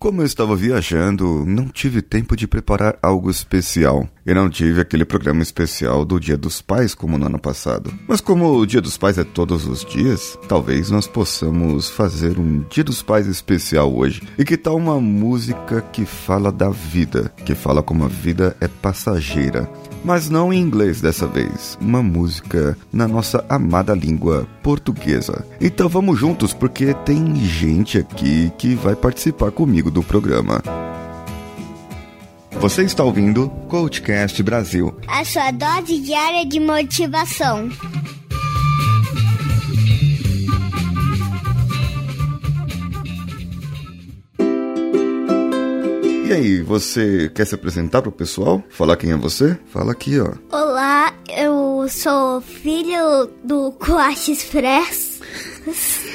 Como eu estava viajando, não tive tempo de preparar algo especial. E não tive aquele programa especial do Dia dos Pais como no ano passado. Mas como o Dia dos Pais é todos os dias, talvez nós possamos fazer um Dia dos Pais especial hoje. E que tal uma música que fala da vida, que fala como a vida é passageira mas não em inglês dessa vez, uma música na nossa amada língua portuguesa. Então vamos juntos porque tem gente aqui que vai participar comigo do programa. Você está ouvindo Coachcast Brasil. A sua dose diária de motivação. E você quer se apresentar pro pessoal? Falar quem é você? Fala aqui, ó. Olá, eu sou filho do Coach Express.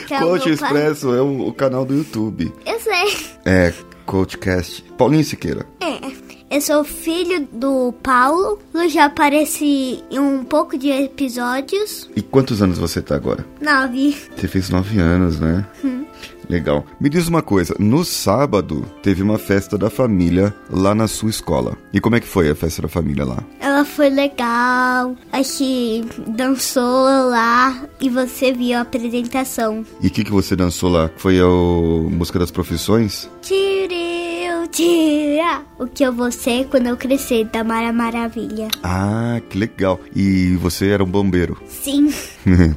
é Coach Expresso é o, o, canal do YouTube. Eu sei. É, Coachcast. Paulinho Siqueira. É. Eu sou filho do Paulo. Eu já apareci em um pouco de episódios. E quantos anos você tá agora? Nove. Você fez nove anos, né? Hum. Legal. Me diz uma coisa, no sábado teve uma festa da família lá na sua escola. E como é que foi a festa da família lá? Ela foi legal. A gente dançou lá e você viu a apresentação. E o que, que você dançou lá? Foi a música das profissões? Tireu, tira o que eu vou ser quando eu crescer, da Mara Maravilha. Ah, que legal. E você era um bombeiro? Sim.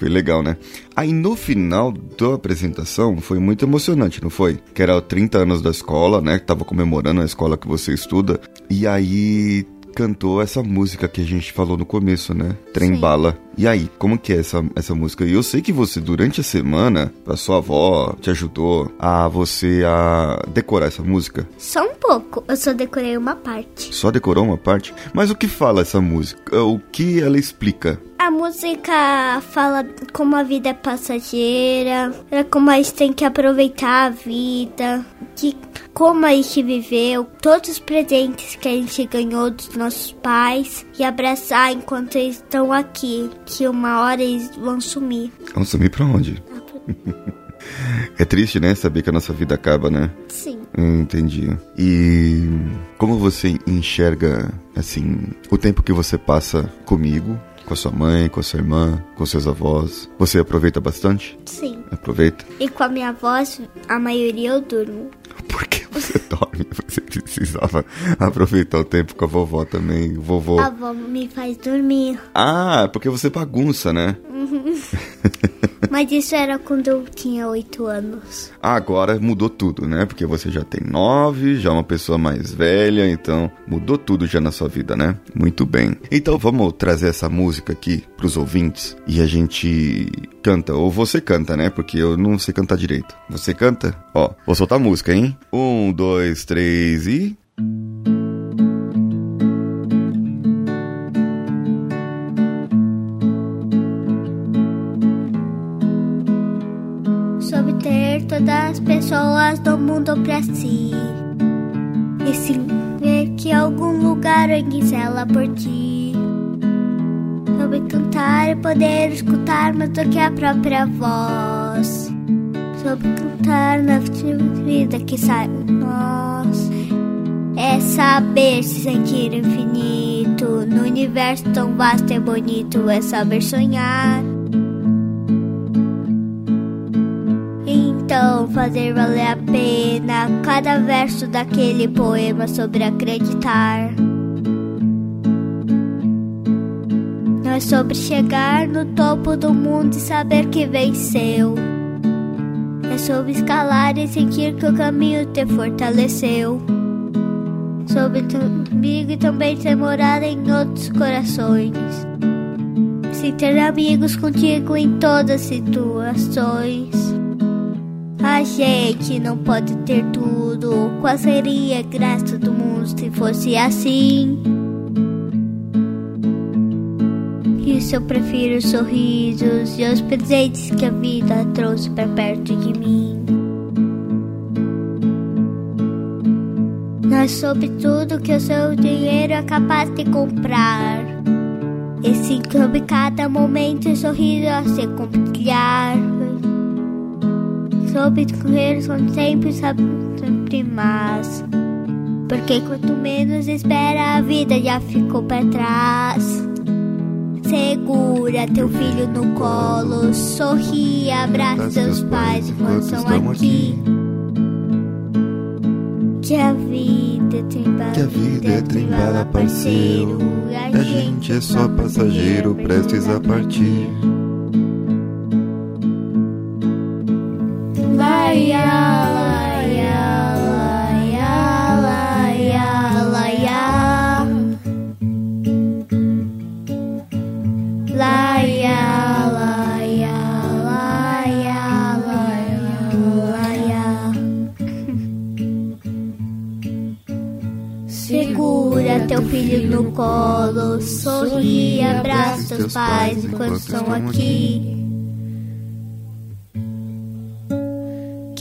Foi legal, né? Aí no final da apresentação foi muito emocionante, não foi? Que era 30 anos da escola, né? Que tava comemorando a escola que você estuda. E aí cantou essa música que a gente falou no começo, né? Trem Sim. Bala. E aí, como que é essa, essa música? E eu sei que você, durante a semana, a sua avó te ajudou a você a decorar essa música. Só um pouco, eu só decorei uma parte. Só decorou uma parte? Mas o que fala essa música? O que ela explica? A música fala como a vida é passageira, é como a gente tem que aproveitar a vida, que como a gente viveu, todos os presentes que a gente ganhou dos nossos pais e abraçar enquanto eles estão aqui, que uma hora eles vão sumir. Vão sumir pra onde? É triste, né? Saber que a nossa vida acaba, né? Sim. Entendi. E como você enxerga, assim, o tempo que você passa comigo com a sua mãe, com a sua irmã, com seus avós. Você aproveita bastante? Sim. Aproveita? E com a minha voz, a maioria eu durmo. Por que você dorme? Você precisava aproveitar o tempo com a vovó também, vovô. A avó me faz dormir. Ah, porque você bagunça, né? Uhum. Mas isso era quando eu tinha oito anos. Agora mudou tudo, né? Porque você já tem nove, já é uma pessoa mais velha, então mudou tudo já na sua vida, né? Muito bem. Então vamos trazer essa música aqui pros ouvintes e a gente canta, ou você canta, né? Porque eu não sei cantar direito. Você canta? Ó, vou soltar a música, hein? Um, dois, três e. todas as pessoas do mundo pra si. E sim ver que algum lugar ela por ti. Sobre cantar e poder escutar mais do que a própria voz. Sobre cantar na vida que sai em nós. É saber se sentir infinito. No universo tão vasto e bonito, é saber sonhar. Então fazer valer a pena cada verso daquele poema sobre acreditar. Não é sobre chegar no topo do mundo e saber que venceu. É sobre escalar e sentir que o caminho te fortaleceu. Sobre comigo e também ter morado em outros corações. Sem ter amigos contigo em todas as situações. A gente não pode ter tudo. Qual seria a graça do mundo se fosse assim? Isso eu prefiro os sorrisos e os presentes que a vida trouxe perto de mim. É sobre tudo que o seu dinheiro é capaz de comprar. E sobre cada momento e sorriso a se compartilhar soube correr com sempre, sempre mais. Porque quanto menos espera, a vida já ficou para trás. Segura teu filho no colo, sorri, abraça seus pais enquanto estão aqui. Que a vida é trembala, Que a vida é trembala, parceiro. e A gente é só passageiro, prestes a partir. Segura teu filho no colo, sorri, abraça teus pais enquanto estão aqui.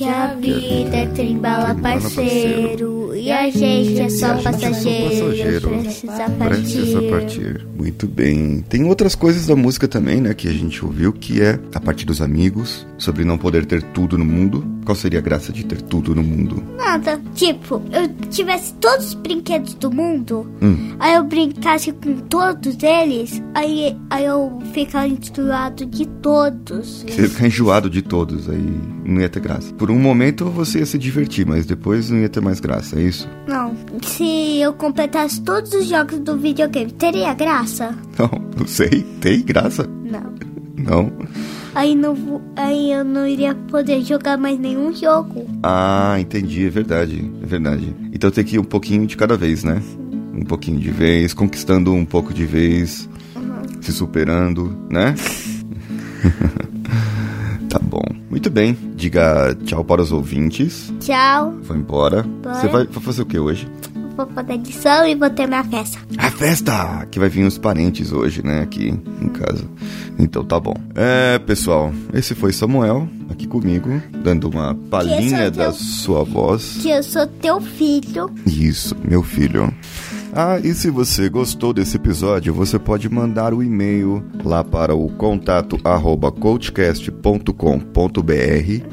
A vida é trembala, parceiro, e a gente é só passageiro, precisa partir. partir. Muito bem. Tem outras coisas da música também, né, que a gente ouviu, que é a parte dos amigos, sobre não poder ter tudo no mundo. Qual seria a graça de ter tudo no mundo? Nada, tipo, eu tivesse todos os brinquedos do mundo, Hum. aí eu brincasse com todos eles, aí, aí eu ficaria enjoado de todos. Você ficar enjoado de todos, aí não ia ter graça. Por um momento você ia se divertir, mas depois não ia ter mais graça, é isso? Não, se eu completasse todos os jogos do videogame, teria graça? Não, não sei. Tem graça? Não. Não. Aí, não, aí eu não iria poder jogar mais nenhum jogo. Ah, entendi, é verdade, é verdade. Então tem que ir um pouquinho de cada vez, né? Um pouquinho de vez, conquistando um pouco de vez, se superando, né? tá bom. Muito bem. Diga tchau para os ouvintes. Tchau, Foi embora. Você vai, fazer o que hoje? vou fazer edição e vou ter minha festa. A festa! Que vai vir os parentes hoje, né? Aqui em casa. Então tá bom. É, pessoal, esse foi Samuel, aqui comigo, dando uma palhinha da teu- sua voz. Que eu sou teu filho. Isso, meu filho. Ah, e se você gostou desse episódio, você pode mandar o e-mail lá para o contato arroba coachcast.com.br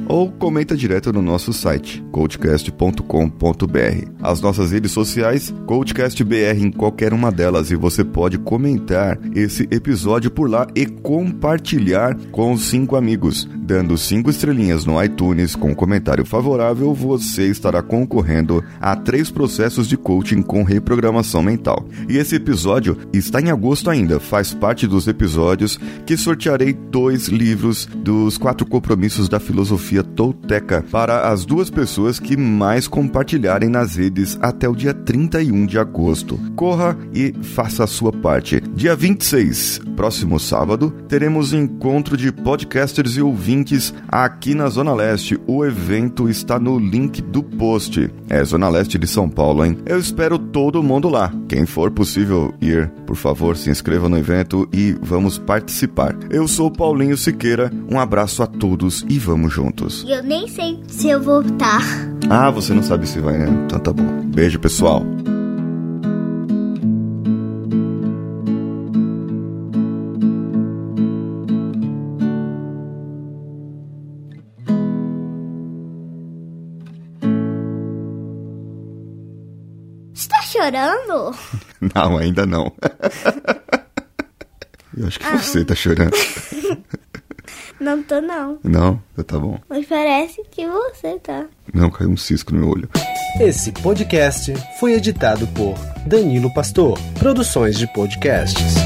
ou comenta direto no nosso site, coachcast.com.br. As nossas redes sociais, CoachCastBR em qualquer uma delas e você pode comentar esse episódio por lá e compartilhar com os cinco amigos. Dando cinco estrelinhas no iTunes com comentário favorável, você estará concorrendo a três processos de coaching com reprogramação mental. E esse episódio está em agosto ainda, faz parte dos episódios que sortearei dois livros dos quatro compromissos da filosofia tolteca para as duas pessoas que mais compartilharem nas redes até o dia 31 de agosto. Corra e faça a sua parte. Dia 26, próximo sábado, teremos encontro de podcasters e ouvintes aqui na Zona Leste. O evento está no link do post. É Zona Leste de São Paulo, hein? Eu espero todo mundo lá. Quem for possível ir, por favor, se inscreva no evento e vamos participar. Eu sou Paulinho Siqueira, um abraço a todos e vamos juntos. E eu nem sei se eu vou estar. Ah, você não sabe se vai, né? Então tá bom. Beijo, pessoal. Chorando? Não, ainda não. Eu acho que você tá chorando. Não tô não. Não? Então tá bom. Mas parece que você tá. Não, caiu um cisco no meu olho. Esse podcast foi editado por Danilo Pastor, Produções de Podcasts.